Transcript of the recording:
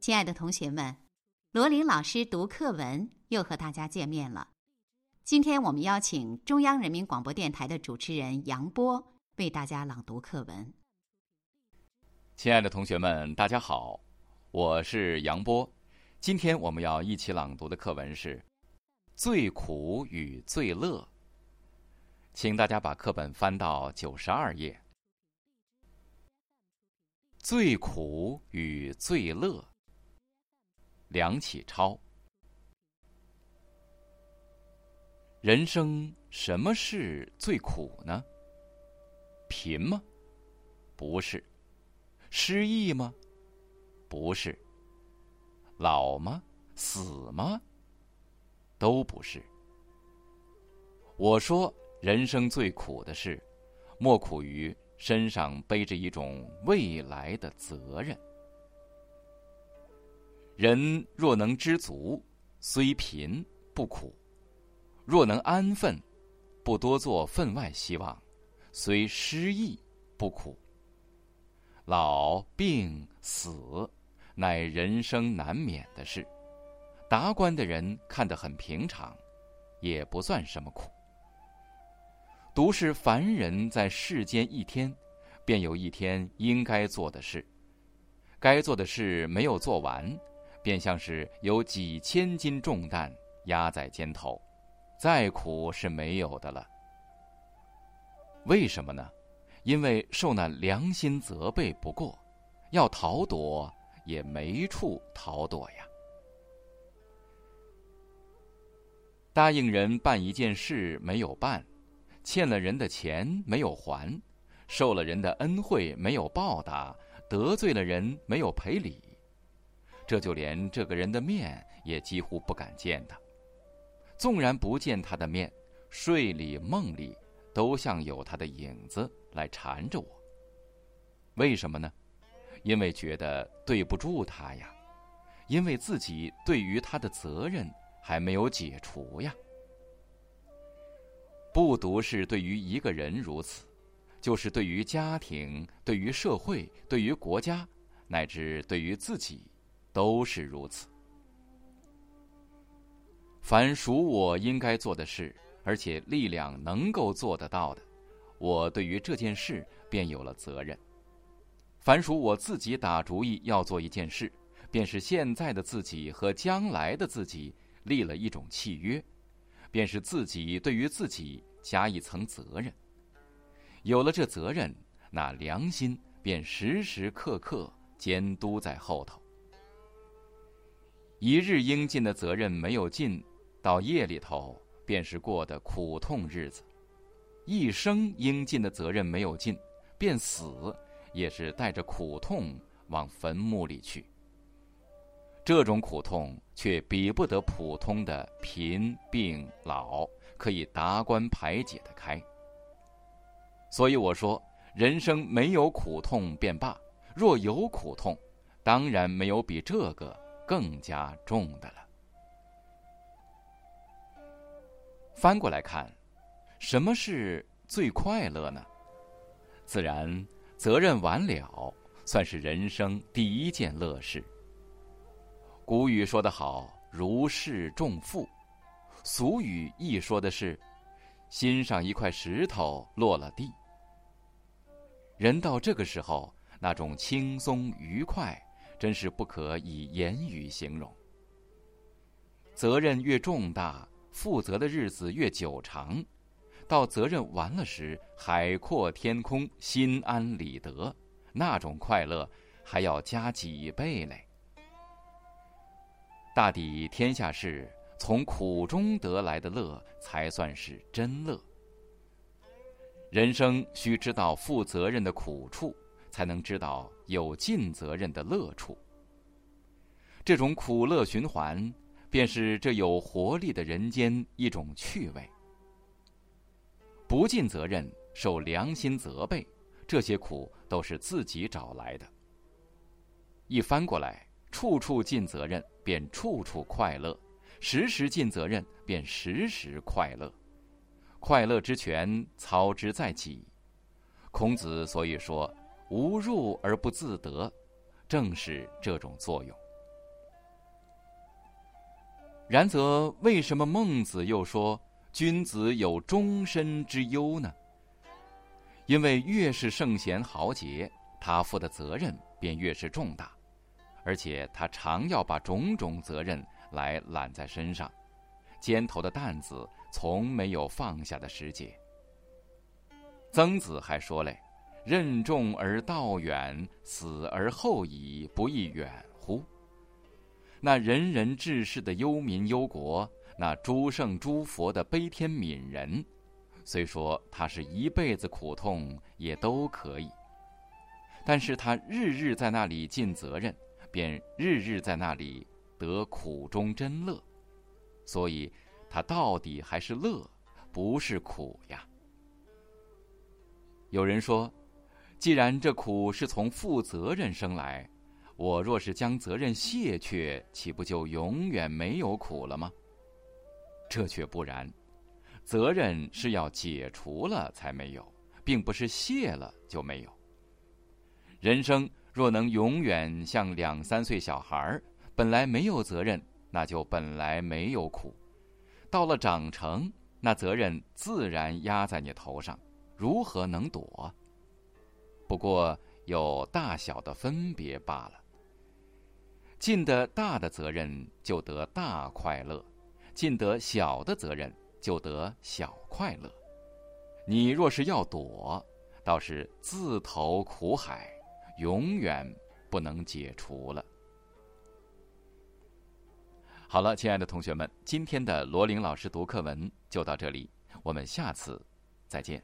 亲爱的同学们，罗琳老师读课文又和大家见面了。今天我们邀请中央人民广播电台的主持人杨波为大家朗读课文。亲爱的同学们，大家好，我是杨波。今天我们要一起朗读的课文是《最苦与最乐》，请大家把课本翻到九十二页，《最苦与最乐》。梁启超，人生什么事最苦呢？贫吗？不是。失意吗？不是。老吗？死吗？都不是。我说，人生最苦的事，莫苦于身上背着一种未来的责任。人若能知足，虽贫不苦；若能安分，不多做分外希望，虽失意不苦。老病死，乃人生难免的事。达观的人看得很平常，也不算什么苦。独是凡人在世间一天，便有一天应该做的事，该做的事没有做完。便像是有几千斤重担压在肩头，再苦是没有的了。为什么呢？因为受那良心责备不过，要逃躲也没处逃躲呀。答应人办一件事没有办，欠了人的钱没有还，受了人的恩惠没有报答，得罪了人没有赔礼。这就连这个人的面也几乎不敢见他，纵然不见他的面，睡里梦里都像有他的影子来缠着我。为什么呢？因为觉得对不住他呀，因为自己对于他的责任还没有解除呀。不独是对于一个人如此，就是对于家庭、对于社会、对于国家，乃至对于自己。都是如此。凡属我应该做的事，而且力量能够做得到的，我对于这件事便有了责任。凡属我自己打主意要做一件事，便是现在的自己和将来的自己立了一种契约，便是自己对于自己加一层责任。有了这责任，那良心便时时刻刻监督在后头。一日应尽的责任没有尽，到夜里头便是过的苦痛日子；一生应尽的责任没有尽，便死也是带着苦痛往坟墓里去。这种苦痛却比不得普通的贫病老可以达观排解的开。所以我说，人生没有苦痛便罢；若有苦痛，当然没有比这个。更加重的了。翻过来看，什么是最快乐呢？自然，责任完了，算是人生第一件乐事。古语说得好：“如释重负。”俗语亦说的是：“心上一块石头落了地。”人到这个时候，那种轻松愉快。真是不可以言语形容。责任越重大，负责的日子越久长，到责任完了时，海阔天空，心安理得，那种快乐还要加几倍嘞。大抵天下事，从苦中得来的乐，才算是真乐。人生需知道负责任的苦处。才能知道有尽责任的乐处。这种苦乐循环，便是这有活力的人间一种趣味。不尽责任，受良心责备，这些苦都是自己找来的。一翻过来，处处尽责任，便处处快乐；时时尽责任，便时时快乐。快乐之泉操之在己。孔子所以说“无入而不自得”，正是这种作用。然则，为什么孟子又说君子有终身之忧呢？因为越是圣贤豪杰，他负的责任便越是重大，而且他常要把种种责任来揽在身上，肩头的担子从没有放下的时节。曾子还说嘞：“任重而道远，死而后已，不亦远乎？”那仁人志士的忧民忧国，那诸圣诸佛的悲天悯人，虽说他是一辈子苦痛也都可以，但是他日日在那里尽责任，便日日在那里得苦中真乐，所以他到底还是乐，不是苦呀。有人说，既然这苦是从负责任生来。我若是将责任卸却，岂不就永远没有苦了吗？这却不然，责任是要解除了才没有，并不是卸了就没有。人生若能永远像两三岁小孩儿，本来没有责任，那就本来没有苦；到了长成，那责任自然压在你头上，如何能躲？不过有大小的分别罢了。尽得大的责任，就得大快乐；尽得小的责任，就得小快乐。你若是要躲，倒是自投苦海，永远不能解除了。好了，亲爱的同学们，今天的罗琳老师读课文就到这里，我们下次再见。